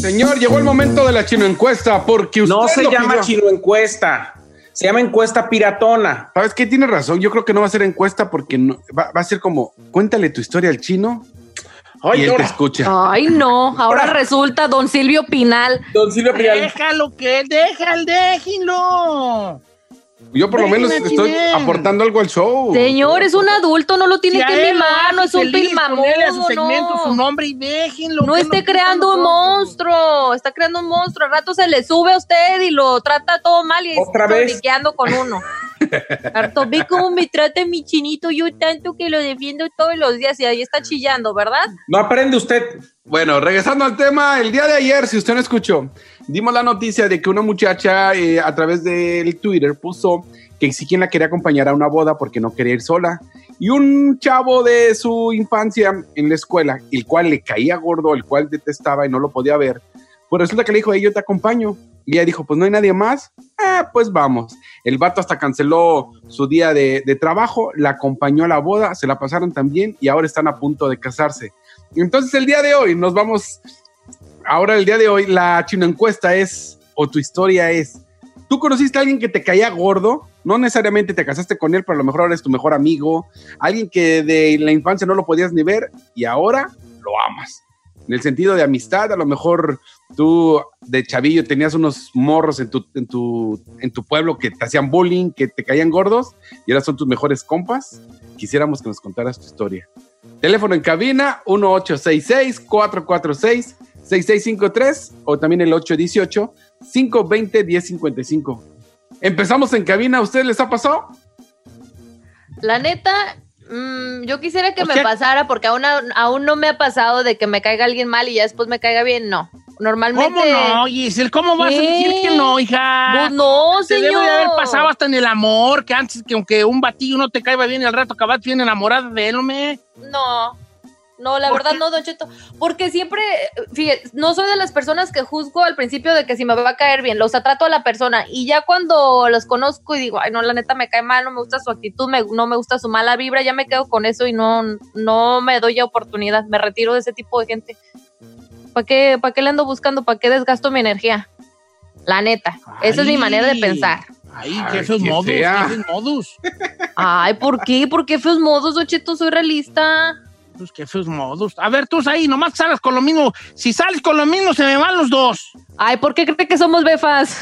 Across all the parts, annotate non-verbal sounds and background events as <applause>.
Señor, llegó el momento de la chino encuesta porque usted No se lo llama pidió. chino encuesta. Se llama encuesta piratona. ¿Sabes qué? Tiene razón. Yo creo que no va a ser encuesta porque no- va, va a ser como cuéntale tu historia al chino Ay, y él te escucha. Ay, no. Ahora resulta don Silvio Pinal. Don Silvio Pinal. Déjalo que, déjalo, déjenlo. Yo por lo menos estoy aportando algo al show. Señor, es un adulto, no lo tiene Si que mimar, no es un a su pilmamudo, segmento su no. nombre y déjenlo. No esté creando un monstruo, está creando un monstruo. Al rato se le sube a usted y lo trata todo mal y ¿Otra está con uno. <laughs> Harto, ve cómo me trata mi chinito, yo tanto que lo defiendo todos los días y ahí está chillando, ¿verdad? No aprende usted. Bueno, regresando al tema, el día de ayer, si usted no escuchó, dimos la noticia de que una muchacha eh, a través del Twitter puso que si quien la quería acompañar a una boda porque no quería ir sola. Y un chavo de su infancia en la escuela, el cual le caía gordo, el cual detestaba y no lo podía ver, pues resulta que le dijo, "Hey, yo te acompaño. Y ella dijo, pues no hay nadie más. Ah, pues vamos. El vato hasta canceló su día de trabajo, la acompañó a la boda, se la pasaron también y ahora están a punto de casarse. Entonces el día de hoy nos vamos, ahora el día de hoy la chino encuesta es, o tu historia es, ¿tú conociste a alguien que te caía gordo? No necesariamente te casaste con él, pero a lo mejor ahora es tu mejor amigo, alguien que de la infancia no lo podías ni ver y ahora lo amas. En el sentido de amistad, a lo mejor tú de chavillo tenías unos morros en tu, en tu, en tu pueblo que te hacían bullying, que te caían gordos y ahora son tus mejores compas. Quisiéramos que nos contaras tu historia. Teléfono en cabina 1866-446-6653 o también el 818-520-1055. Empezamos en cabina, ¿a ustedes les ha pasado? La neta, mm, yo quisiera que O me sea- pasara porque aún, aún no me ha pasado de que me caiga alguien mal y ya después me caiga bien, no. Normalmente... ¿Cómo no, Giselle? ¿Cómo vas a decir que no, hija? Pues no, Se señor. debe de haber pasado hasta en el amor, que antes que aunque un batillo no te caiga bien y al rato acabas bien enamorada de él, hombre. No, no, la ¿Por verdad qué? no, Don Cheto. Porque siempre, fíjate, no soy de las personas que juzgo al principio de que si me va a caer bien, o sea, trato a la persona y ya cuando los conozco y digo, ay, no, la neta me cae mal, no me gusta su actitud, me- no me gusta su mala vibra, ya me quedo con eso y no, no me doy oportunidad, me retiro de ese tipo de gente. ¿Para qué, ¿Para qué le ando buscando? ¿Para qué desgasto mi energía? La neta, esa es mi Ay. manera de pensar. Ay, Ay, qué feos modus, qué feos modus. Ay, ¿por qué? ¿Por qué feos modos, Don Cheto? Soy realista. Pues qué feos modus. A ver, tú ahí, nomás salgas con lo mismo. Si sales con lo mismo, se me van los dos. Ay, ¿por qué cree que somos befas?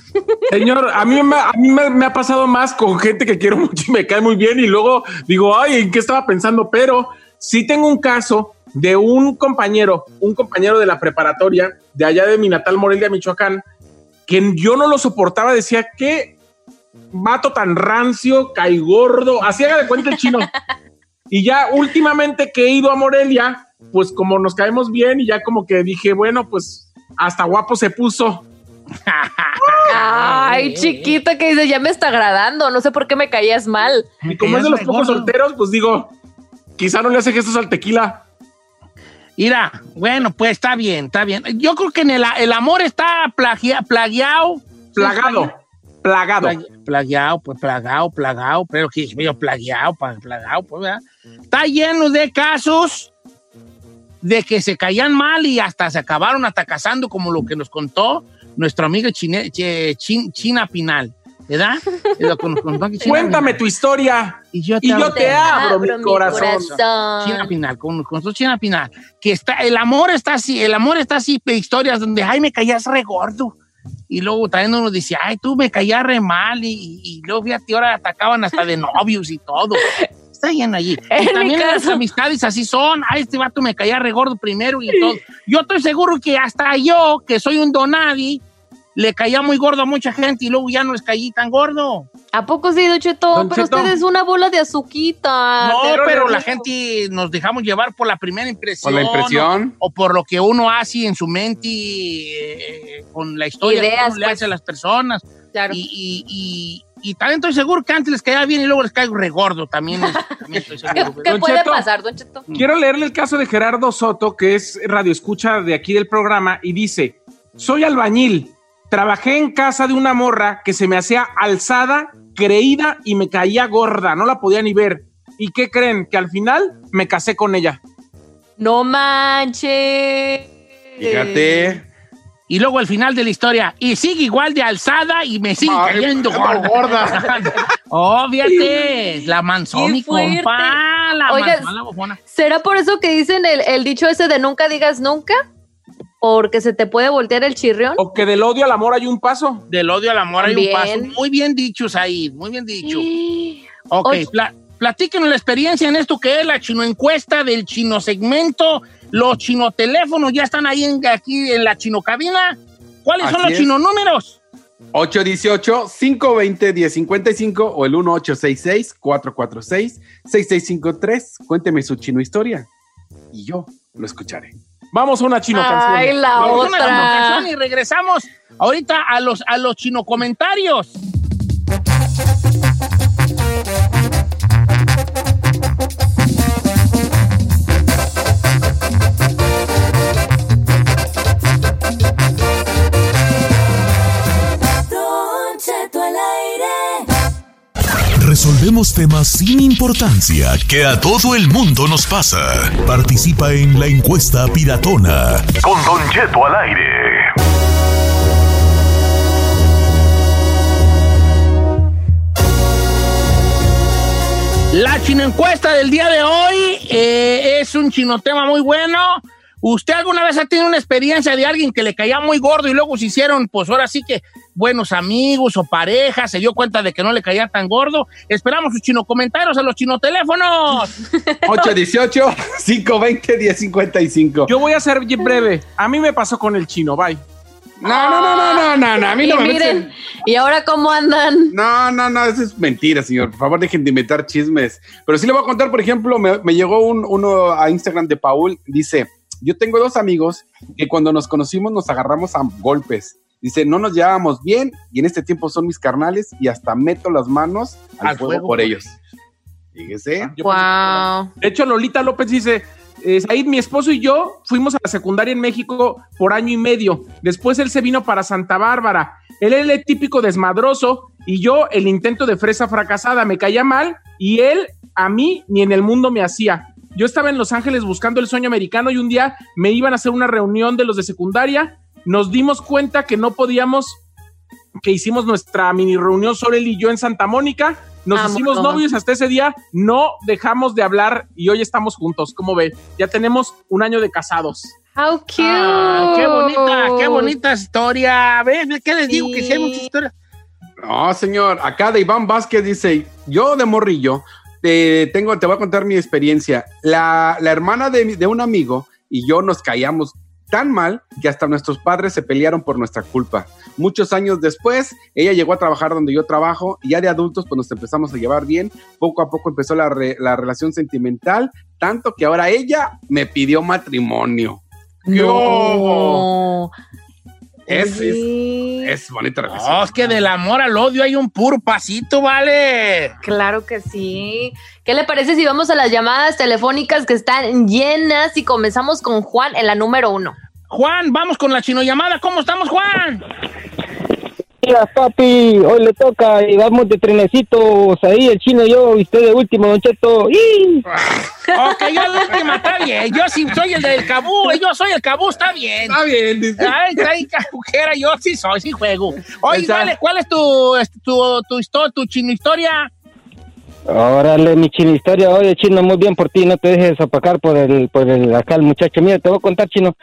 <laughs> Señor, a mí, me, a mí me, me ha pasado más con gente que quiero mucho y me cae muy bien y luego digo, ay, ¿en qué estaba pensando? Pero sí tengo un caso de un compañero, un compañero de la preparatoria de allá de mi natal Morelia, Michoacán, que yo no lo soportaba, decía que mato tan rancio, cae gordo, así haga de cuenta el chino. <laughs> y ya últimamente que he ido a Morelia, pues como nos caemos bien y ya como que dije, bueno, pues hasta guapo se puso. Ay, chiquita, que dice, ya me está agradando. No sé por qué me caías mal. Y como es de los pocos solteros, pues digo, quizá no le hace gestos al tequila. Mira, bueno, pues está bien, está bien. Yo creo que en el, el amor está plagia, plagiado. Plagado. Plagado. Plagi- Plagiado, pues plagado, plagado, pero que medio plagiado, plagado, pues, ¿verdad? Está lleno de casos de que se caían mal y hasta se acabaron hasta casando, como lo que nos contó nuestra amiga Chine- Chin- China Pinal. ¿verdad? Cuéntame tu historia. Y yo te, Y yo hablo- te abro mi corazón. China Pinal, con, con su China Pinal, que está, el amor está así, el amor está así, historias donde, ay, me caías re gordo. Y luego también uno dice, ay, tú me caías re mal. Y, y- y luego fíjate, ahora atacaban hasta de novios y todo. Está lleno allí. <laughs> En Y también las amistades así son. Ay, este vato me caía re gordo primero y todo. Yo estoy seguro que hasta yo, que soy un donadi, le caía muy gordo a mucha gente y luego ya no les caí tan gordo. ¿A poco sí, Don Cheto? Don pero Cheto. usted es una bola de azuquita. No, Pero- pero la gente nos dejamos llevar por la primera impresión. Por la impresión. O, o por lo que uno hace en su mente eh, con la historia que Ideas, uno le pues. hace a las personas. Claro. Y, y, y- también estoy seguro que antes les caía bien y luego les caigo regordo. También, es- <laughs> también estoy ¿Qué, seguro. qué puede Cheto. pasar, Don Cheto? Quiero leerle el caso de Gerardo Soto, que es radioescucha de aquí del programa, y dice: Soy albañil. Trabajé en casa de una morra que se me hacía alzada, creída y me caía gorda. No la podía ni ver. ¿Y qué creen? Que al final me casé con ella. No manches. Fíjate. Y luego al final de la historia, y sigue igual de alzada y me sigue Ay, cayendo gorda. gorda. <laughs> oh, fíjate, la manzó Qué mi fuerte. compa, la Oiga, manzó la bofona. ¿Será por eso que dicen el, el dicho ese de nunca digas nunca? Porque se te puede voltear el chirrión. O que del odio al amor hay un paso. Del odio al amor hay un paso. Muy bien dicho, Said, muy bien dicho. Ok, Oye. Pla- platíquenos la experiencia en esto que es la chino encuesta del chino segmento. Los chino teléfonos ya están ahí en, aquí en la chino cabina. ¿Cuáles son los es. chino números? 818-520-1055 o el 1866-446-6653. Cuénteme su chino historia y yo lo escucharé. Vamos a una chino Ay, canción. la Vamos a una chino canción y regresamos ahorita a los, a los chino comentarios. Resolvemos temas sin importancia que a todo el mundo nos pasa. Participa en la encuesta piratona. Con Don Cheto al aire. La chino encuesta del día de hoy eh, es un chino tema muy bueno. ¿Usted alguna vez ha tenido una experiencia de alguien que le caía muy gordo y luego se hicieron, pues ahora sí que buenos amigos o parejas, se dio cuenta de que no le caía tan gordo? Esperamos sus chino comentarios a los chino teléfonos. 818-520-1055. Yo voy a ser bien breve. A mí me pasó con el chino, bye. No, no, no, no, no, no, no, a mí Y no me miren, meten- ¿y ahora cómo andan? No, no, no, eso es mentira, señor. Por favor, dejen de inventar chismes. Pero sí le voy a contar, por ejemplo, me, me llegó un, uno a Instagram de Paul. Dice, yo tengo dos amigos que cuando nos conocimos nos agarramos a golpes. Dice, no nos llevábamos bien y en este tiempo son mis carnales y hasta meto las manos al, Al fuego, fuego por ellos. Fíjese. Yo Wow. De hecho, Lolita López dice, eh, Said, mi esposo y yo fuimos a la secundaria en México por año y medio. Después él se vino para Santa Bárbara. Él era el típico desmadroso y yo el intento de fresa fracasada. Me caía mal y él a mí ni en el mundo me hacía. Yo estaba en Los Ángeles buscando el sueño americano y un día me iban a hacer una reunión de los de secundaria. Nos dimos cuenta que no podíamos, que hicimos nuestra mini reunión solo él y yo en Santa Mónica. Nos Vámonos. hicimos novios hasta ese día, no dejamos de hablar y hoy estamos juntos. ¿Cómo ve? Ya tenemos un año de casados. How cute. Ah, qué bonita, qué bonita historia. ¿Ves? ¿Qué les digo? Que sí hay Sí. muchas historias. No, señor. Acá de Iván Vázquez dice, yo de morrillo, te, tengo, te voy a contar mi experiencia. La, la hermana de, mi- de un amigo y yo nos caíamos tan mal que hasta nuestros padres se pelearon por nuestra culpa. Muchos años después, ella llegó a trabajar donde yo trabajo y ya de adultos pues nos empezamos a llevar bien. Poco a poco empezó la, re- la relación sentimental, tanto que ahora ella me pidió matrimonio. No. Es, es, es bonita No, relación. es que del amor al odio hay un puro pasito, ¿vale? Claro que sí. ¿Qué le parece si vamos a las llamadas telefónicas que están llenas y comenzamos con Juan en la número uno? Juan, vamos con la chino llamada. ¿Cómo estamos, Juan? Días, papi. Hoy le toca y vamos de trenecitos. Ahí el chino, yo y usted de último, Don Cheto. <laughs> Ok, yo la última, está bien. Yo sí soy el del cabú, yo soy el cabú, está bien. Está bien, dice. Ay, trae cabujera, yo sí soy, sí juego. Oye, Está- vale, ¿cuál es tu, este, tu, tu, histo- tu chino historia? Órale, mi chino historia. Oye, chino, muy bien por ti. No te dejes opacar por el, por el, acá el muchacho. Mira, te voy a contar, chino.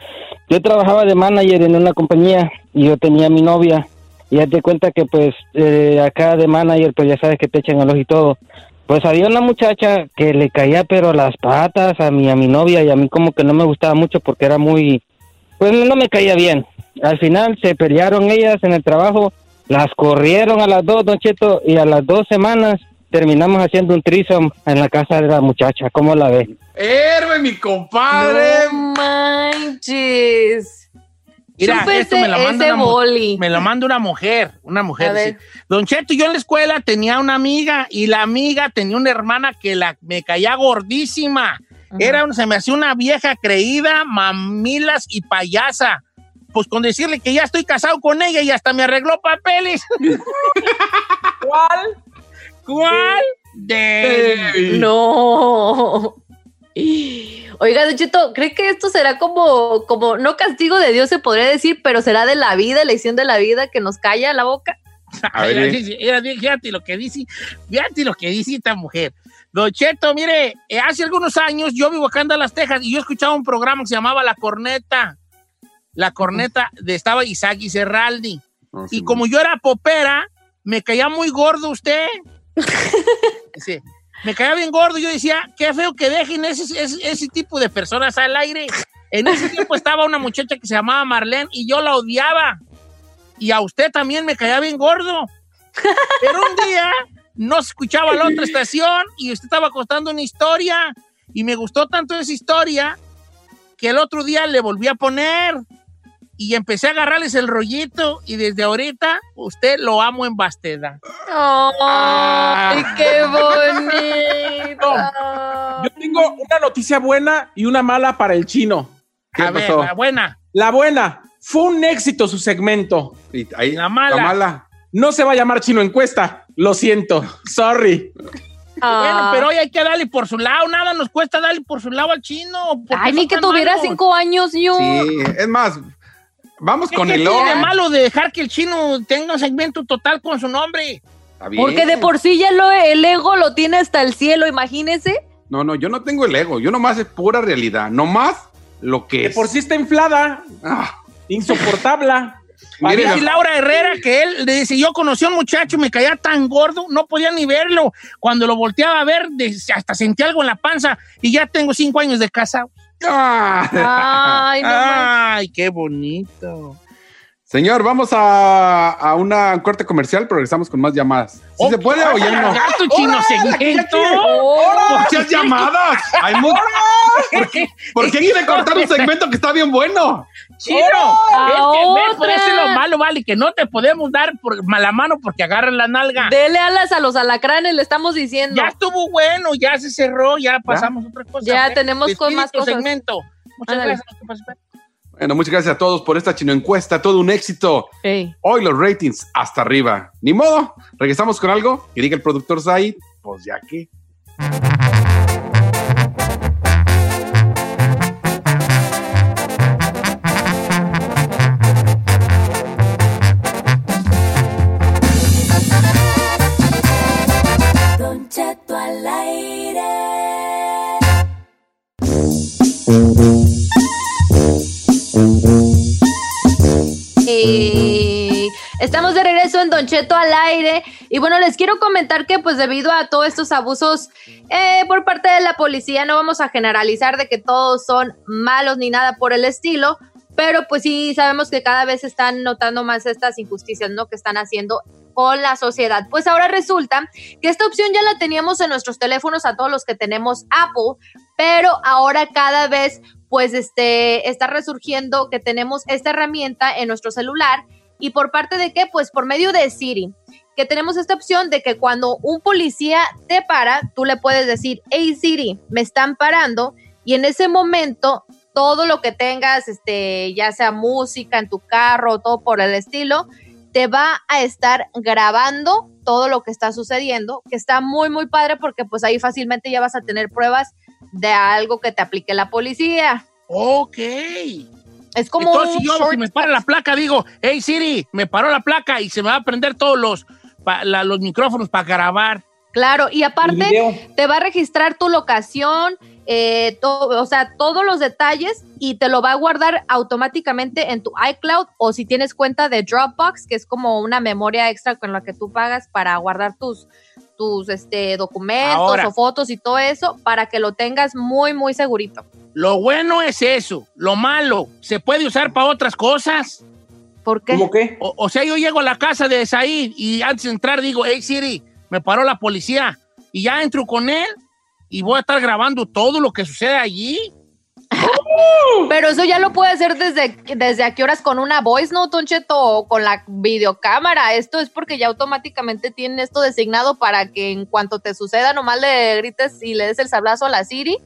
Yo trabajaba de manager en una compañía y yo tenía mi novia. Y ya te cuenta que, pues, eh, acá de manager, pues ya sabes que te echan el ojo y todo. Pues había una muchacha que le caía, pero las patas a mi, a mi novia y a mí como que no me gustaba mucho porque era muy, pues no me caía bien. Al final se pelearon ellas en el trabajo, las corrieron a las dos, Don Cheto, y a las dos semanas terminamos haciendo un trisom en la casa de la muchacha. ¿Cómo la ve? Héroe, mi compadre. No manches. Mira, esto me la manda una mu- boli. Me lo manda una mujer, una mujer. Dice, Don Cheto, yo en la escuela tenía una amiga y la amiga tenía una hermana que la, me caía gordísima. Era, se me hacía una vieja creída, mamilas y payasa. Pues con decirle que ya estoy casado con ella y hasta me arregló papeles. <laughs> ¿Cuál? ¿Cuál? De... No. Oiga, Don Cheto, ¿cree que esto será como, como, no castigo de Dios se podría decir, pero será de la vida, elección de la vida que nos calla la boca? <laughs> A ver, fíjate lo que dice, fíjate lo que dice esta mujer. Don Cheto, mire, eh, hace algunos años yo vivo acá en Dallas, Texas, y yo escuchaba un programa que se llamaba La Corneta. La Corneta, de, estaba Isaac y Serraldi. No, sí, Y como yo era popera, me caía muy gordo usted. <laughs> Dice, me caía bien gordo. Yo decía, qué feo que dejen ese, ese, ese tipo de personas al aire. En ese tiempo estaba una muchacha que se llamaba Marlene y yo la odiaba. Y a usted también me caía bien gordo. Pero un día no se escuchaba la otra estación y usted estaba contando una historia. Y me gustó tanto esa historia que el otro día le volví a poner y empecé a agarrarles el rollito y desde ahorita usted lo amo en basteda. ¡Ay, qué bonito! Yo tengo una noticia buena y una mala para el chino. ¿Qué a ver, pasó? la buena. La buena, fue un éxito su segmento. Y ahí, La mala. La mala. No se va a llamar chino encuesta. Lo siento. Sorry. Ah. Bueno, pero hoy hay que darle por su lado, nada nos cuesta darle por su lado al chino. ¿Por qué Ay, ni que tuviera malos? cinco años yo. Sí, es más, vamos ¿Qué con qué el tiene de oro. malo de dejar que el chino tenga un segmento total con su nombre? Está bien. Porque de por sí ya lo, el ego lo tiene hasta el cielo, imagínese. No, no, yo no tengo el ego. Yo nomás es pura realidad. Nomás lo que es. por sí está inflada, Ah, insoportable. <laughs> Dice la- Laura Herrera que él le dice, yo conocí a un muchacho, me caía tan gordo, no podía ni verlo. Cuando lo volteaba a ver, de- hasta sentí algo en la panza y ya tengo cinco años de casa. Ah. Ay, no. Ay, qué bonito. Señor, vamos a, a una corte comercial, pero regresamos con más llamadas. ¿Sí se puede o ya no? Ya tu chino segmento. ¡Muchas llamadas! Hay mu- ¿Por qué, por qué quiere cortar un segmento que está bien bueno? Chino, es que ves, por otra. eso es lo malo, vale, que no te podemos dar por mala mano porque agarran la nalga. Dele alas a los alacranes, le estamos diciendo. Ya estuvo bueno, ya se cerró, ya pasamos a otra cosa. Ya tenemos con más cosas. segmento. Muchas Ándale. gracias. Bueno, muchas gracias a todos por esta chino encuesta, todo un éxito. Ey. Hoy los ratings hasta arriba. Ni modo, regresamos con algo que diga el productor Said, pues ya que. Don Cheto al aire. Estamos de regreso en Don Cheto al aire y bueno, les quiero comentar que pues debido a todos estos abusos eh, por parte de la policía, no vamos a generalizar de que todos son malos ni nada por el estilo, pero pues sí sabemos que cada vez están notando más estas injusticias, ¿no? Que están haciendo con la sociedad. Pues ahora resulta que esta opción ya la teníamos en nuestros teléfonos a todos los que tenemos Apple, pero ahora cada vez pues este está resurgiendo que tenemos esta herramienta en nuestro celular y por parte de qué? Pues por medio de Siri, que tenemos esta opción de que cuando un policía te para, tú le puedes decir, hey Siri, me están parando y en ese momento todo lo que tengas, este, ya sea música en tu carro, todo por el estilo, te va a estar grabando todo lo que está sucediendo, que está muy, muy padre porque pues ahí fácilmente ya vas a tener pruebas de algo que te aplique la policía. Ok. Es como Entonces, un si yo, short- si me para la placa, digo, hey Siri, me paró la placa y se me va a prender todos los, pa- la- los micrófonos para grabar. Claro, y aparte te va a registrar tu locación, eh, to- o sea, todos los detalles y te lo va a guardar automáticamente en tu iCloud o si tienes cuenta de Dropbox, que es como una memoria extra con la que tú pagas para guardar tus tus este documentos Ahora. o fotos y todo eso para que lo tengas muy muy segurito. Lo bueno es eso. Lo malo, se puede usar para otras cosas. ¿Por qué? ¿Cómo qué? O, o sea, yo llego a la casa de Said y antes de entrar digo, hey Siri, me paró la policía. Y ya entro con él y voy a estar grabando todo lo que sucede allí. Pero eso ya lo puede hacer desde, desde a qué horas con una voice note, Don Cheto, o con la videocámara. Esto es porque ya automáticamente tienen esto designado para que en cuanto te suceda, nomás le grites y le des el sablazo a la Siri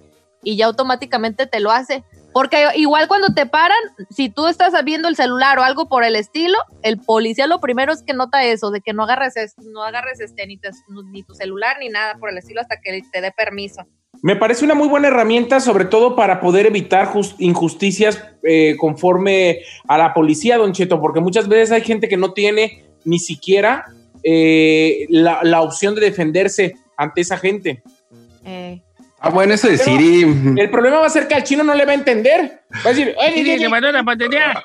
y ya automáticamente te lo hace. Porque igual cuando te paran, si tú estás viendo el celular o algo por el estilo, el policía lo primero es que nota eso, de que no agarres, es- no agarres este, ni, ni tu celular ni nada por el estilo hasta que te dé permiso. Me parece una muy buena herramienta, sobre todo para poder evitar jus- injusticias eh, conforme a la policía, Don Cheto, porque muchas veces hay gente que no tiene ni siquiera eh, la, la opción de defenderse ante esa gente. Eh, Ah, bueno, eso de Siri. El problema va a ser que al chino no le va a entender. Va a decir, "Oye, Siri, se paró la policía.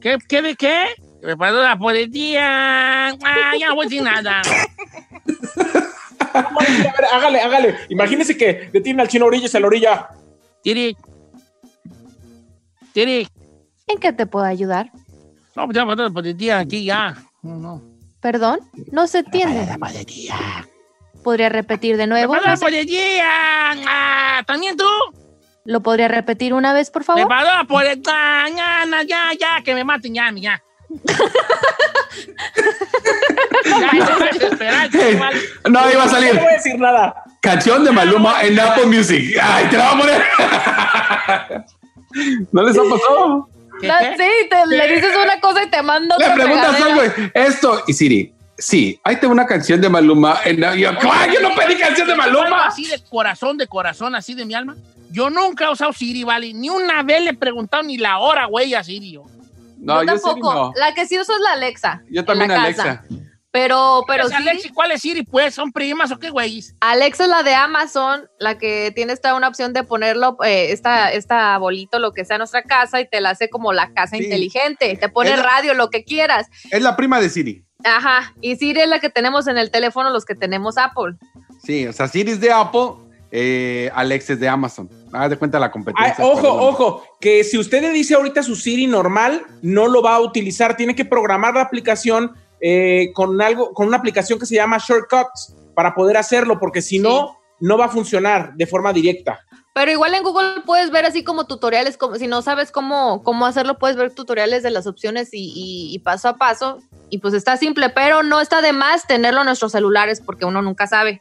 ¿Qué, qué de qué? Me paró la policía. Ah, ya no voy a <laughs> a <laughs> ver, hágale, hágale. Imagínese que detiene al chino a orillas a la orilla. Siri. Siri. ¿En qué te puedo ayudar? No, pues ya paró la policía aquí ya. No, no. Perdón, no se entiende. La policía. ¿Podría repetir de Me nuevo? paró la. Ah, ¿También tú? ¿Lo podría repetir una vez, por Me favor? paró la policía. Ya, ya, ya, ya, que me maten ya, ya. No, iba a No salir. voy a decir nada. Canción de Maluma en Apple Music. Ay, te la voy a poner. ¿No les ha pasado? ¿Qué, No, qué? sí, te, le dices una cosa y te manda Le preguntas algo. Esto, y Siri, sí, ahí tengo una canción de Maluma. En, yo, ¡Ay, yo no pedí canción de Maluma! Así de corazón, de corazón, así de mi alma. Yo nunca he usado Siri, ¿vale? Ni una vez le he preguntado ni la hora, güey, a Siri. yo. No, yo yo, Siri tampoco. no. La que sí uso es la Alexa. Yo en también, la Alexa. casa. Pero, pero sí, ¿cuál es Siri? Pues, ¿son primas o qué, güey? Alexa es la de Amazon, la que tiene esta una opción de ponerlo, eh, esta, esta bolito, lo que sea en nuestra casa, y te la hace como la casa Sí. inteligente. Te pone Es la- radio, lo que quieras. Es la prima de Siri. Ajá. Y Siri es la que tenemos en el teléfono, los que tenemos Apple. Sí, o sea, Siri es de Apple, eh, Alex es de Amazon. Haz de cuenta la Ay, competencia. ojo, perdón. ojo, que si usted le dice ahorita su Siri normal, no lo va a utilizar. Tiene que programar la aplicación eh, con algo, con una aplicación que se llama Shortcuts para poder hacerlo, porque si no, no va a funcionar de forma directa. Pero igual en Google puedes ver así como tutoriales, como si no sabes cómo, cómo hacerlo, puedes ver tutoriales de las opciones y, y- y paso a paso. Y pues está simple, pero no está de más tenerlo en nuestros celulares porque uno nunca sabe.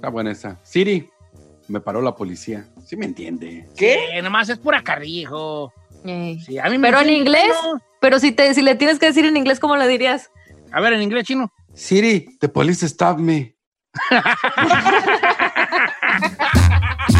Está buena esa. Siri, me paró la policía. Sí me entiende. ¿Qué? Eh, nomás es pura carrijo. Sí, a mí me Pero en inglés, pero si, te, si le tienes que decir en inglés, ¿cómo le dirías? A ver, en inglés chino. Siri, the police stop me. <laughs>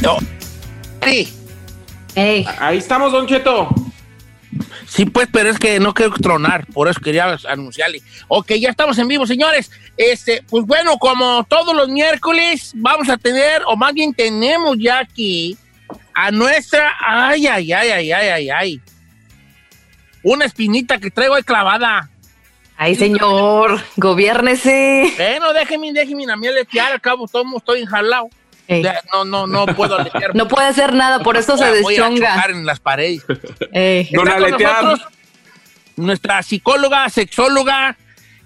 No. Sí. Ahí estamos, Don Cheto. Sí, pues, pero es que no quiero tronar, por eso quería anunciarle. Ok, ya estamos en vivo, señores. Este, pues bueno, como todos los miércoles, vamos a tener, o más bien tenemos ya aquí a nuestra. Ay, ay, ay, ay, ay, ay, ay. Una espinita que traigo ahí clavada. Ay, señor, gobiérnese. Bueno, déjeme, déjeme a mí aletear, al cabo todo estoy enjalado. Ey. No, no, no puedo aletear. <laughs> No puede hacer nada, por eso se Voy a deschonga. chocar en las paredes. Ey. Don nosotros nuestra psicóloga, sexóloga,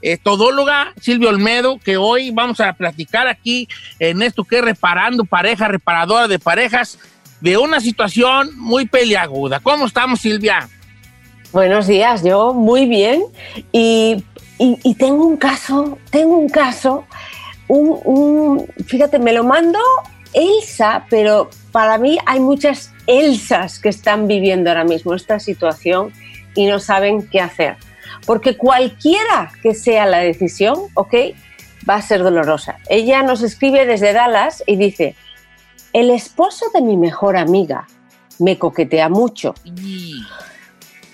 eh, todóloga, Silvia Olmedo, que hoy vamos a platicar aquí en esto que es reparando pareja, reparadora de parejas, de una situación muy peliaguda. ¿Cómo estamos, Silvia? Buenos días, yo muy bien. Y, y- tengo un caso, tengo un caso, un, un- fíjate, me lo mando Elsa, pero para mí hay muchas Elsas que están viviendo ahora mismo esta situación y no saben qué hacer. Porque cualquiera que sea la decisión, ¿ok? Va a ser dolorosa. Ella nos escribe desde Dallas y dice, el esposo de mi mejor amiga me coquetea mucho.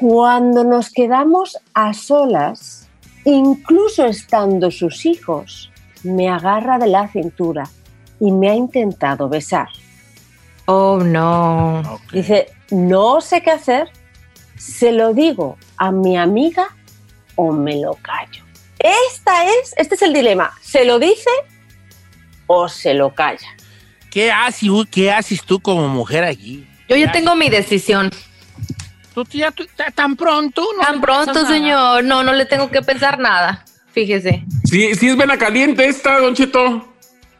Cuando nos quedamos a solas, incluso estando sus hijos, me agarra de la cintura y me ha intentado besar. Oh, no. Dice, no sé qué hacer, se lo digo a mi amiga o me lo callo. Esta es, este es el dilema, ¿se lo dice o se lo calla? ¿Qué haces, qué haces tú como mujer allí? Yo ya tengo mi decisión. ¿Tú ya tú- tan pronto? No Tan pronto, nada. señor. No, no le tengo que pensar nada. Fíjese. Sí, sí es vena caliente esta, Don Cheto.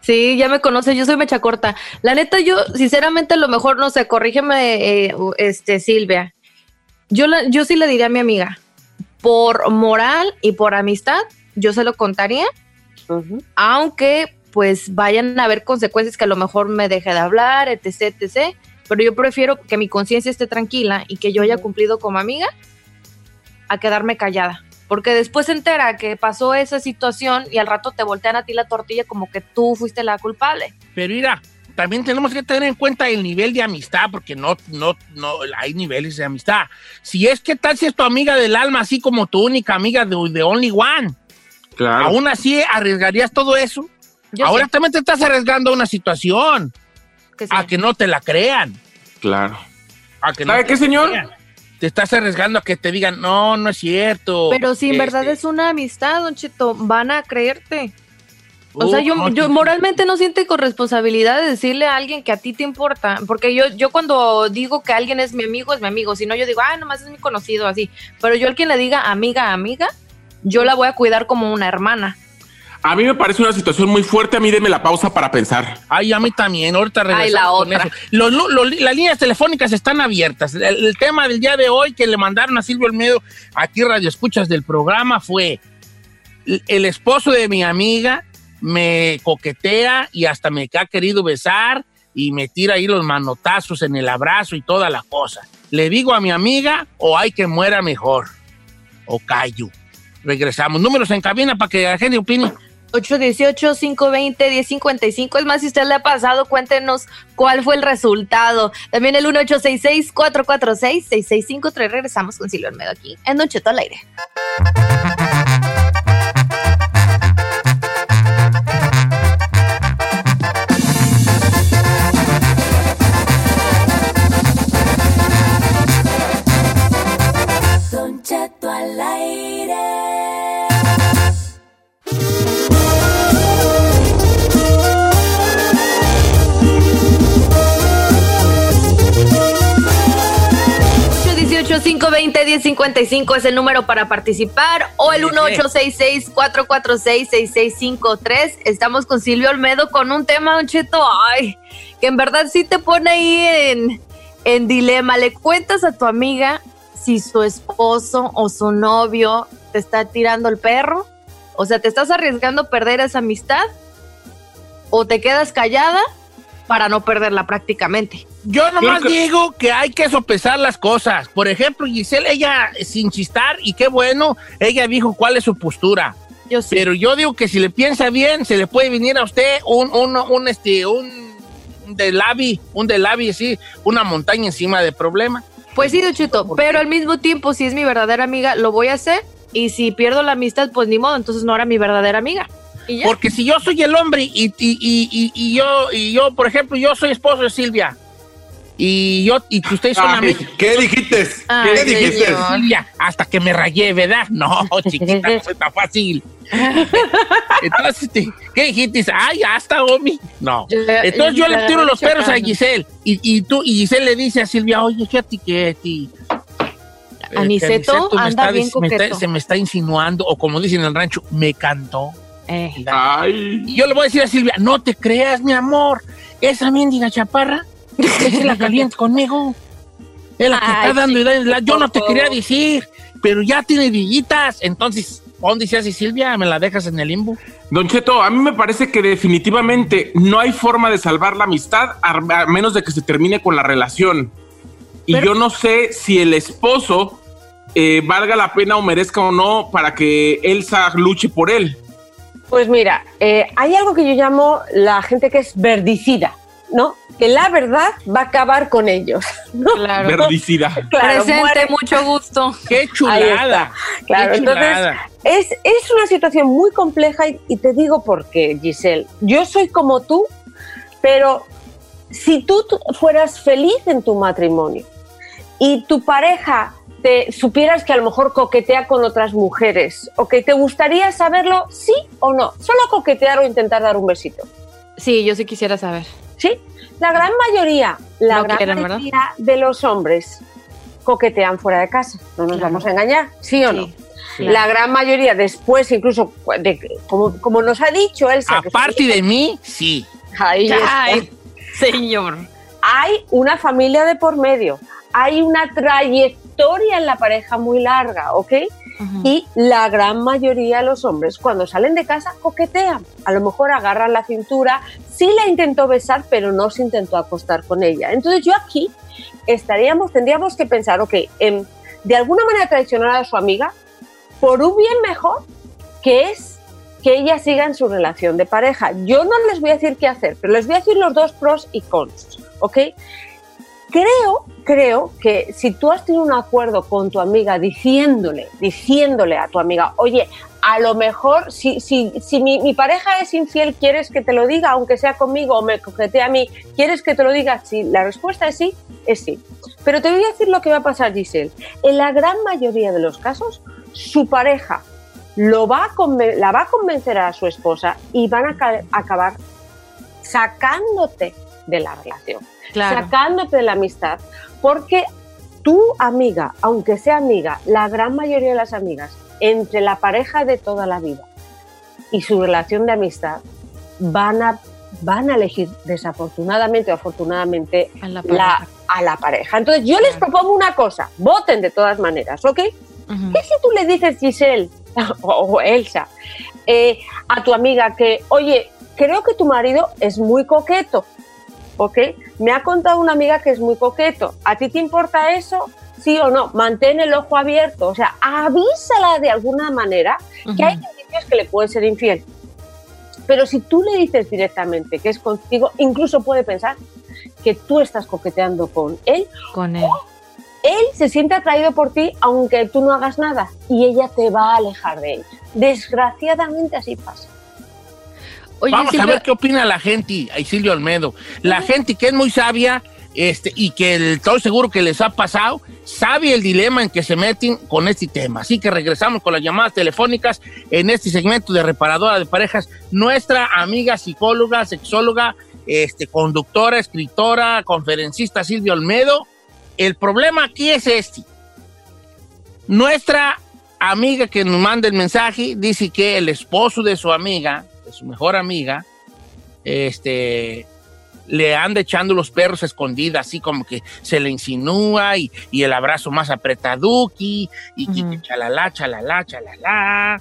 Sí, ya me conoce, yo soy mecha corta. La neta, yo, sinceramente, a lo mejor, no sé, corrígeme, eh, este, Silvia. Yo, la- yo sí le diría a mi amiga, por moral y por amistad, yo se lo contaría, aunque pues vayan a haber consecuencias que a lo mejor me deje de hablar, etc, etc. Pero yo prefiero que mi conciencia esté tranquila y que yo haya cumplido como amiga a quedarme callada. Porque después se entera que pasó esa situación y al rato te voltean a ti la tortilla como que tú fuiste la culpable. Pero mira, también tenemos que tener en cuenta el nivel de amistad, porque no, no, no, hay niveles de amistad. Si es que tal si es tu amiga del alma, así como tu única amiga de, de Only One, Claro. aún así arriesgarías todo eso. Yo Ahora sí. también te estás arriesgando a una situación, Que sí. a que no te la crean. Claro. A que ¿Sabe qué, señor? crean. te estás arriesgando a que te digan, no, no es cierto. Pero si en Este, verdad es una amistad, Don Cheto, van a creerte. O sea, Uh, yo, no, yo sí. moralmente no siente con responsabilidad de decirle a alguien que a ti te importa, porque yo, yo cuando digo que alguien es mi amigo, es mi amigo, si no yo digo, ah, nomás es mi conocido, así, pero yo al quien le diga amiga, amiga, yo la voy a cuidar como una hermana. A mí me parece una situación muy fuerte. A mí deme la pausa para pensar. Ay, a mí también, ahorita Ay, regresamos la con otra. eso. Los lu- los- las líneas telefónicas están abiertas. El, el tema del día de hoy que le mandaron a Silvio Olmedo aquí Radio Escuchas del programa fue el, el esposo de mi amiga me coquetea y hasta me ha querido besar y me tira ahí los manotazos en el abrazo y toda la cosa. ¿Le digo a mi amiga o hay que muera mejor? O callo. Regresamos. Números en cabina para que la gente opine. 818-520-1055. Es más, si usted le ha pasado, cuéntenos cuál fue el resultado. También el 1866-446-6653. Regresamos con Silvio Olmedo aquí en Don Cheto al aire. Don Cheto al aire. Dieciocho 520 1055 es el número para participar o el 1866-446-6653. Estamos con Silvio Olmedo con un tema, Don Cheto, ay, que en verdad sí te pone ahí en, en dilema. Le cuentas a tu amiga si su esposo o su novio te está tirando el perro. O sea, ¿te estás arriesgando a perder esa amistad? ¿O te quedas callada para no perderla prácticamente? Yo nomás que- digo que hay que sopesar las cosas. Por ejemplo, Giselle, ella sin chistar, y qué bueno, ella dijo cuál es su postura. Yo Pero yo digo que si le piensa bien, se le puede venir a usted un, un, un, este, un, delavi, un delavi, sí, una montaña encima de problema. Pues sí, Don Cheto, pero al mismo tiempo, si es mi verdadera amiga, lo voy a hacer. Y si pierdo la amistad, pues ni modo, entonces no era mi verdadera amiga. Porque si yo soy el hombre y, y, y, y, y yo, y yo, por ejemplo, yo soy esposo de Silvia. Y yo, y que ustedes son Ay, amigos. ¿Qué dijiste? Ay, ¿Qué dijiste? Silvia, hasta que me rayé, ¿verdad? No, <laughs> chiquita, no fue tan fácil. Entonces, este, ¿qué dijiste? Ay, hasta Omi. No. Entonces yo le tiro los perros a Giselle. Y, y tú, y Giselle le dice a Silvia, oye, fíjate que ti. eh, Aniceto anda está bien dis- me está- coqueto. se me está insinuando, o como dicen en el rancho, me cantó. Eh. Y yo le voy a decir a Silvia, no te creas, mi amor. Esa mendiga chaparra, es la caliente conmigo. Es la que Ay, está dando ideas. La- Yo no te quería decir, pero ya tiene villitas. Entonces, ¿dónde se hace Silvia? ¿Me la dejas en el limbo? Don Cheto, a mí me parece que definitivamente no hay forma de salvar la amistad a, a menos de que se termine con la relación. Y yo no sé si el esposo eh, valga la pena o merezca o no para que Elsa luche por él. Pues mira, eh, hay algo que yo llamo la gente que es verdicida, ¿no? Que la verdad va a acabar con ellos. <laughs> ¿no? Claro. Verdicida. <laughs> Claro, Presente, muere. mucho gusto. <laughs> ¡Qué chulada! Claro, ¡Qué entonces chulada! es, es una situación muy compleja y, y te digo por qué, Giselle. Yo soy como tú, pero si tú fueras feliz en tu matrimonio y tu pareja te supieras que a lo mejor coquetea con otras mujeres o que te gustaría saberlo, sí o no, solo coquetear o intentar dar un besito. Sí, yo sí quisiera saber. Sí, la gran mayoría, la No gran quieren, ¿verdad? mayoría de los hombres coquetean fuera de casa. No nos Claro. vamos a engañar, ¿sí o no? claro. La gran mayoría después, incluso, de, como, como nos ha dicho Elsa, que Aparte de mí, sí. Ahí está. Ay, señor. hay una familia de por medio, hay una trayectoria en la pareja muy larga, ¿ok? Y la gran mayoría de los hombres cuando salen de casa coquetean. A lo mejor agarran la cintura, sí la intentó besar, pero no se intentó acostar con ella. Entonces yo aquí estaríamos, tendríamos que pensar, ok, em, de alguna manera traicionar a su amiga por un bien mejor, que es que ella siga en su relación de pareja. Yo no les voy a decir qué hacer, pero les voy a decir los dos pros y cons, ¿ok? Creo, creo que si tú has tenido un acuerdo con tu amiga diciéndole, diciéndole a tu amiga, oye, a lo mejor, si, mi, pareja es infiel, ¿quieres que te lo diga, aunque sea conmigo o me coquetee a mí? ¿Quieres que te lo diga? Si la respuesta es sí, es sí. Pero te voy a decir lo que va a pasar, Giselle. En la gran mayoría de los casos, su pareja lo va a la va a convencer a su esposa y van a ca- acabar sacándote de la relación, Claro. sacándote de la amistad, porque tu amiga, aunque sea amiga, la gran mayoría de las amigas, entre la pareja de toda la vida y su relación de amistad, van a, van a elegir desafortunadamente o afortunadamente A la la, pareja. a la pareja. Entonces yo les propongo una cosa, voten de todas maneras, ¿ok? ¿Qué si tú le dices, Giselle <laughs> o, o Elsa, eh, a tu amiga que, oye, creo que tu marido es muy coqueto, ¿ok? Me ha contado una amiga que es muy coqueto. ¿A ti te importa eso? Sí o no, mantén el ojo abierto, o sea, avísala de alguna manera que hay indicios que le pueden ser infiel. Pero si tú le dices directamente que es contigo, incluso puede pensar que tú estás coqueteando con él Con él. él se siente atraído por ti aunque tú no hagas nada y ella te va a alejar de él. Desgraciadamente así pasa. Oye, Vamos a ver qué opina la gente, a Isilio Olmedo. La gente que es muy sabia este, y que el- estoy seguro que les ha pasado, sabe el dilema en que se meten con este tema. Así que regresamos con las llamadas telefónicas en este segmento de Reparadora de Parejas. Nuestra amiga psicóloga, sexóloga, este, conductora, escritora, conferencista Silvia Olmedo. El problema aquí es este. Nuestra amiga que nos manda el mensaje dice que el esposo de su amiga, de su mejor amiga, este, le anda echando los perros a escondidas, así como que se le insinúa y, y el abrazo más apretaduki y, y que chalala, chalala, chalala.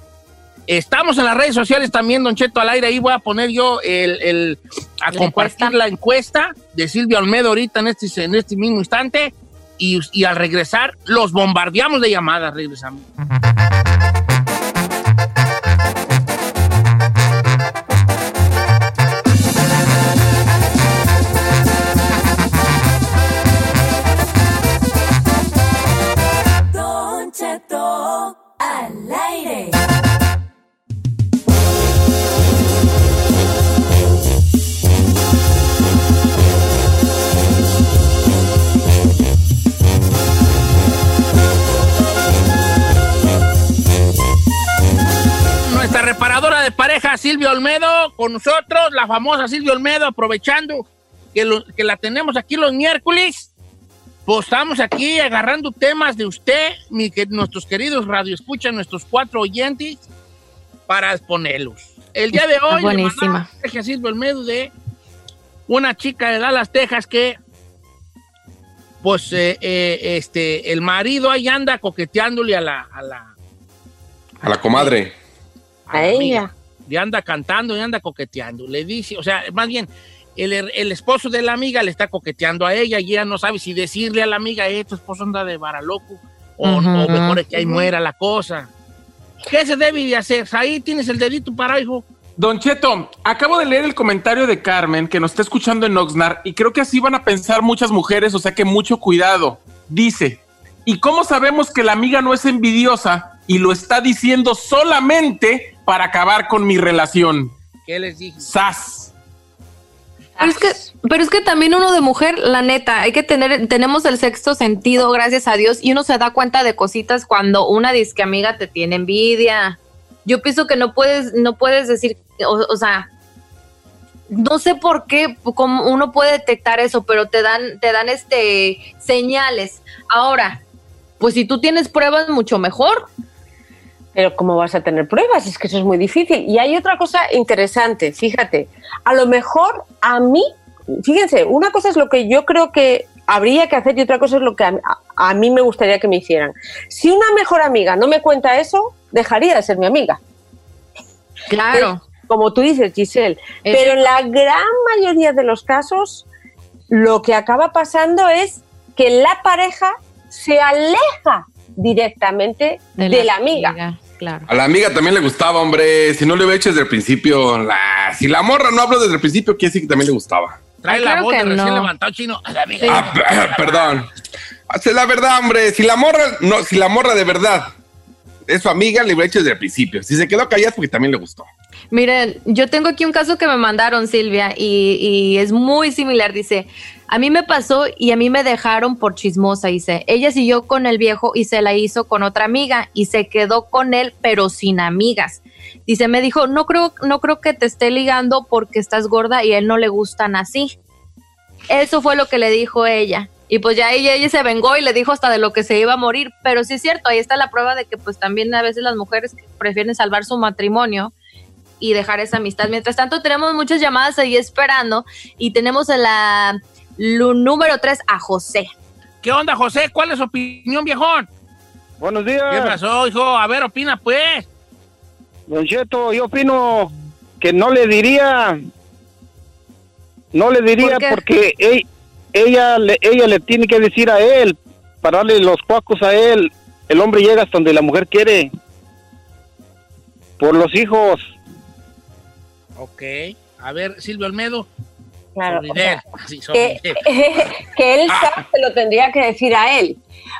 Estamos en las redes sociales también, Don Cheto, al aire. Ahí voy a poner yo el, el- a La compartir encuesta. la encuesta de Silvia Olmedo ahorita en este, en este mismo instante. Y, y al regresar, los bombardeamos de llamadas. Regresamos. Silvia Olmedo, con nosotros, la famosa Silvia Olmedo, aprovechando que, lo- que la tenemos aquí los miércoles. Pues estamos aquí agarrando temas de usted, mi, que, nuestros queridos radioescuchas, nuestros cuatro oyentes, para exponerlos. El día de hoy, le buenísima. mensaje a Silvia Olmedo de una chica de Dallas, Texas, que pues eh, eh, este, el marido ahí anda coqueteándole a la, a la, A la comadre. A la amiga. ella. Le anda cantando y anda coqueteando. Le dice, o sea, más bien, el, el esposo de la amiga le está coqueteando a ella y ella no sabe si decirle a la amiga, eh, tu esposo anda de varaloco, o, Ujú. o mejor es que ahí muera la cosa. ¿Qué se debe de hacer? Ahí tienes el dedito para hijo. Don Cheto, acabo de leer el comentario de Carmen que nos está escuchando en Oxnard y creo que así van a pensar muchas mujeres, o sea que mucho cuidado. Dice, ¿y cómo sabemos que la amiga no es envidiosa y lo está diciendo solamente para acabar con mi relación? ¿Qué les dije? ¡Sas! Pero es, que, pero es que también uno de mujer, la neta, hay que tener, tenemos el sexto sentido, gracias a Dios, y uno se da cuenta de cositas cuando una disque amiga te tiene envidia. Yo pienso que no puedes, no puedes decir, o, o sea, no sé por qué, cómo uno puede detectar eso, pero te dan, te dan este señales. Ahora, pues si tú tienes pruebas, mucho mejor. Pero ¿cómo vas a tener pruebas? Es que eso es muy difícil. Y hay otra cosa interesante, fíjate. A lo mejor a mí, fíjense, una cosa es lo que yo creo que habría que hacer y otra cosa es lo que a, a- mí me gustaría que me hicieran. Si una mejor amiga no me cuenta eso, dejaría de ser mi amiga. Claro. Como tú dices, Giselle. Es- Pero en la gran mayoría de los casos, lo que acaba pasando es que la pareja se aleja directamente de, la, amiga. Claro. A la amiga también le gustaba, hombre. Si no le hubiera hecho desde el principio, la... si la morra no habló desde el principio, quiere decir que también le gustaba. Trae Ay, la claro voz de recién no. levantado chino. A la amiga. Ah, p- perdón. Hace la verdad, hombre. Si la morra, no, si la morra de verdad es su amiga, le hubiera hecho desde el principio. Si se quedó callada es porque también le gustó. Miren, yo tengo aquí un caso que me mandaron, Silvia, y, y es muy similar. Dice, a mí me pasó y a mí me dejaron por chismosa, dice. Ella siguió con el viejo y se la hizo con otra amiga y se quedó con él, pero sin amigas. Dice, me dijo, no creo, no creo que te esté ligando porque estás gorda y a él no le gustan así. Eso fue lo que le dijo ella. Y pues ya ella, se vengó y le dijo hasta de lo que se iba a morir. Pero sí es cierto, ahí está la prueba de que pues también a veces las mujeres prefieren salvar su matrimonio y dejar esa amistad. Mientras tanto, tenemos muchas llamadas ahí esperando y tenemos en la número 3 a José. ¿Qué onda, José? ¿Cuál es su opinión, viejón? Buenos días. ¿Qué pasó, hijo? A ver, opina, pues. Don Cheto, yo opino que no le diría, no le diría porque e- ella, le, ella le tiene que decir a él, para darle los cuacos a él. El hombre llega hasta donde la mujer quiere. Por los hijos. Ok. A ver, Silvio Almedo. Claro, Sobre o sea, él. Sí, <laughs> que, él. que él sabe que lo tendría que decir a él.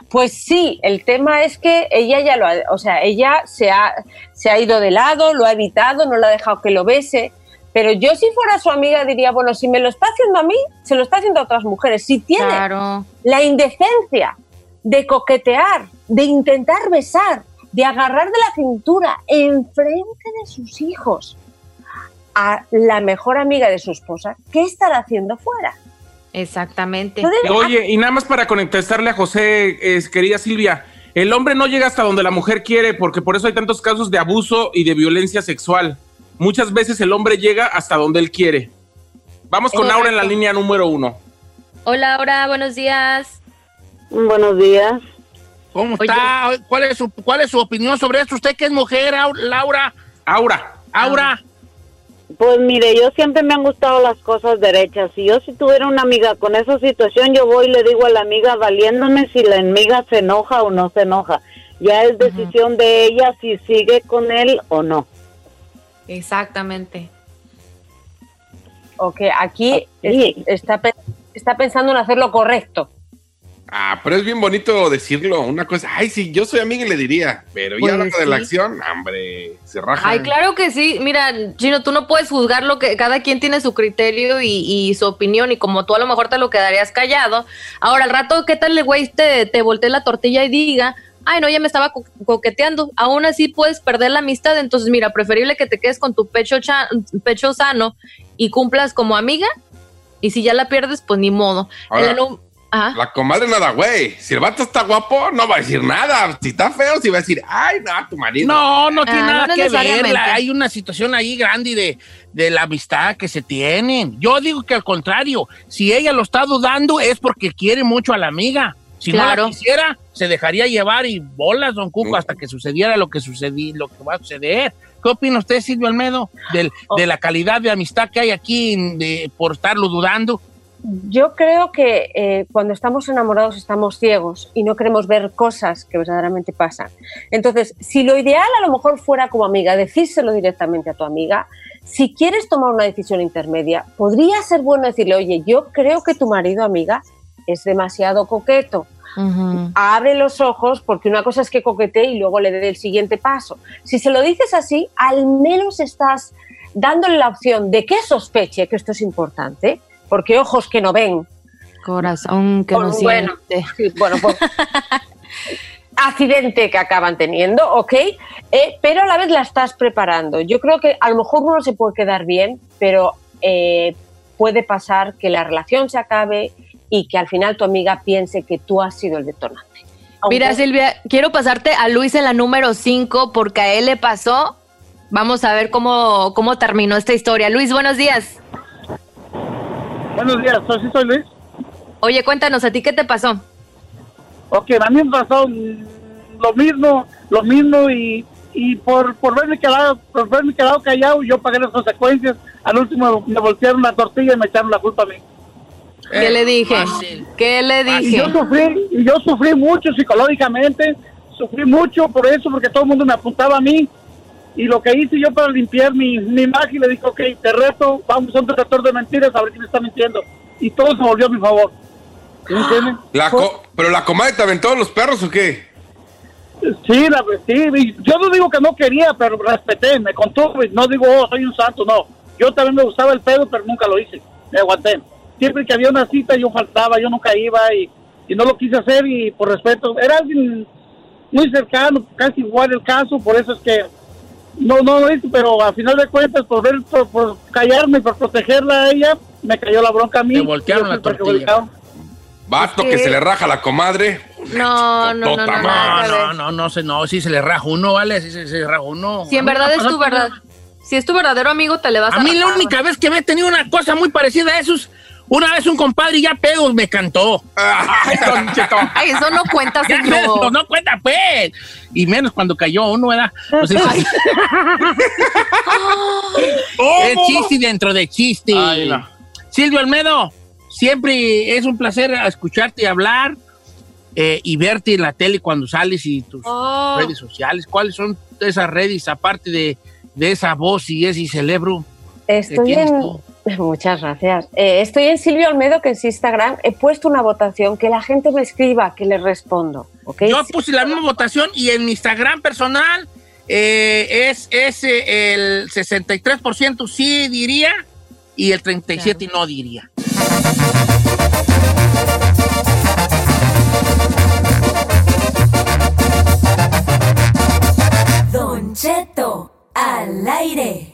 Pues sí, el tema es que ella ya lo ha, o sea, ella se ha, se ha ido de lado, lo ha evitado, no lo ha dejado que lo bese. Pero yo si fuera su amiga diría, bueno, si me lo está haciendo a mí, se lo está haciendo a otras mujeres. Si tiene Claro. la indecencia de coquetear, de intentar besar, de agarrar de la cintura enfrente de sus hijos a la mejor amiga de su esposa, ¿qué estará haciendo fuera? Exactamente. Entonces, Oye, y nada más para contestarle a José, es, querida Silvia, el hombre no llega hasta donde la mujer quiere, porque por eso hay tantos casos de abuso y de violencia sexual. Muchas veces el hombre llega hasta donde él quiere. Vamos con. Laura en la línea número uno. Hola, Laura, buenos días. Buenos días. ¿Cómo está? ¿Cuál es, su, ¿Cuál es su opinión sobre esto? ¿Usted que es mujer, Au- Laura? Aura. Aura. Pues mire, yo siempre me han gustado las cosas derechas. Si yo si tuviera una amiga con esa situación, yo voy y le digo a la amiga valiéndome si la amiga se enoja o no se enoja. Ya es decisión de ella si sigue con él o no. Exactamente. Ok, aquí es- está, está pensando en hacer lo correcto. Ah, pero es bien bonito decirlo. Una cosa, ay, sí, yo soy amiga y le diría, pero Pues ya a la hora de la sí. acción, hombre, se raja. Ay, claro que sí. Mira, Chino, tú no puedes juzgar lo que cada quien tiene su criterio y, y su opinión y como tú a lo mejor te lo quedarías callado. Ahora, al rato, ¿qué tal el güey te, te voltee la tortilla y diga, ay, no, ya me estaba co- coqueteando? Aún así puedes perder la amistad. Entonces, mira, preferible que te quedes con tu pecho, pecho sano y cumplas como amiga. Y si ya la pierdes, pues ni modo. Ahora, En la nu- Ajá. La comadre nada, güey. Si el vato está guapo, no va a decir nada. Si está feo, sí va a decir, ay, no, tu marido. No, no tiene Ah, nada no que ver. la- Hay una situación ahí grande de, de la amistad que se tienen. Yo digo que al contrario, si ella lo está dudando es porque quiere mucho a la amiga. Si no la quisiera, se dejaría llevar y bolas, don Cuco, hasta que sucediera lo que sucedí, lo que va a suceder. ¿Qué opina usted, Silvio Almedo, del- de la calidad de amistad que hay aquí de, por estarlo dudando? Yo creo que eh, cuando estamos enamorados estamos ciegos y no queremos ver cosas que verdaderamente pasan. Entonces, si lo ideal a lo mejor fuera como amiga, decírselo directamente a tu amiga, si quieres tomar una decisión intermedia, podría ser bueno decirle, oye, yo creo que tu marido, amiga, es demasiado coqueto. Abre los ojos porque una cosa es que coquetee y luego le dé el siguiente paso. Si se lo dices así, al menos estás dándole la opción de que sospeche que esto es importante, porque ojos que no ven. Corazón que no bueno, siente. sí, bueno, pues, <laughs> accidente que acaban teniendo, ¿ok? Eh, pero a la vez la estás preparando. Yo creo que a lo mejor uno se puede quedar bien, pero eh, puede pasar que la relación se acabe y que al final tu amiga piense que tú has sido el detonante. Mira, Silvia, quiero pasarte a Luis en la número 5 porque a él le pasó. Vamos a ver cómo, cómo terminó esta historia. Luis, buenos días. Buenos días, ¿soy, sí soy Luis? Oye, cuéntanos, ¿a ti qué te pasó? Ok, a mí me pasó lo mismo, lo mismo y, y por, por verme quedado, por verme quedado callado, yo pagué las consecuencias. Al último me voltearon la tortilla y me echaron la culpa a mí. ¿Qué le dije? ¿Qué le Y dije? yo sufrí, y yo sufrí mucho psicológicamente, sufrí mucho por eso, porque todo el mundo me apuntaba a mí. Y lo que hice yo para limpiar mi, mi imagen, le dije, ok, te reto, vamos a un detector de mentiras a ver quién está mintiendo. Y todo se volvió a mi favor. ¿Sí? La co- ¿Pero la comadre te aventó los perros o qué? Sí, la, sí, yo no digo que no quería, pero respeté, me contó, no digo, oh, soy un santo, no. Yo también me gustaba el pedo, pero nunca lo hice, me aguanté. Siempre que había una cita yo faltaba, yo nunca iba y, y no lo quise hacer y por respeto, era alguien muy cercano, casi igual el caso, por eso es que no, no lo hice, pero a final de cuentas, por ver, por, por callarme, por protegerla a ella, me cayó la bronca a mí. Te voltearon la tortilla. perjudicado. Vato Es que que- se le raja la comadre. No, no, no, no, No, no, no, no, se, no, si se le raja uno, ¿vale? Si se, se raja uno. Si en A mí me verdad es tu verdad. Si es tu verdadero amigo, te le vas a A mí la única vez que me he tenido una cosa muy parecida a esos, una vez un compadre ya pedo me cantó. Ay, <laughs> eso no cuenta, Ya, señor. no, no cuenta, pues. Y menos cuando cayó uno, ¿verdad? Pues es, es <laughs> chiste dentro de chiste. Ay, no. Silvio Almedo, siempre es un placer escucharte y hablar eh, y verte en la tele cuando sales y tus Oh. redes sociales. ¿Cuáles son esas redes aparte de, de esa voz y ese cerebro? Estoy tienes en. tú? <laughs> Muchas gracias. Eh, estoy en Silvio Almedo, que es Instagram. He puesto una votación que la gente me escriba, que le respondo. ¿ok? Yo puse la misma votación y en mi Instagram personal eh, es, es eh, el 63% sí diría y el 37% no diría. Don Cheto al aire.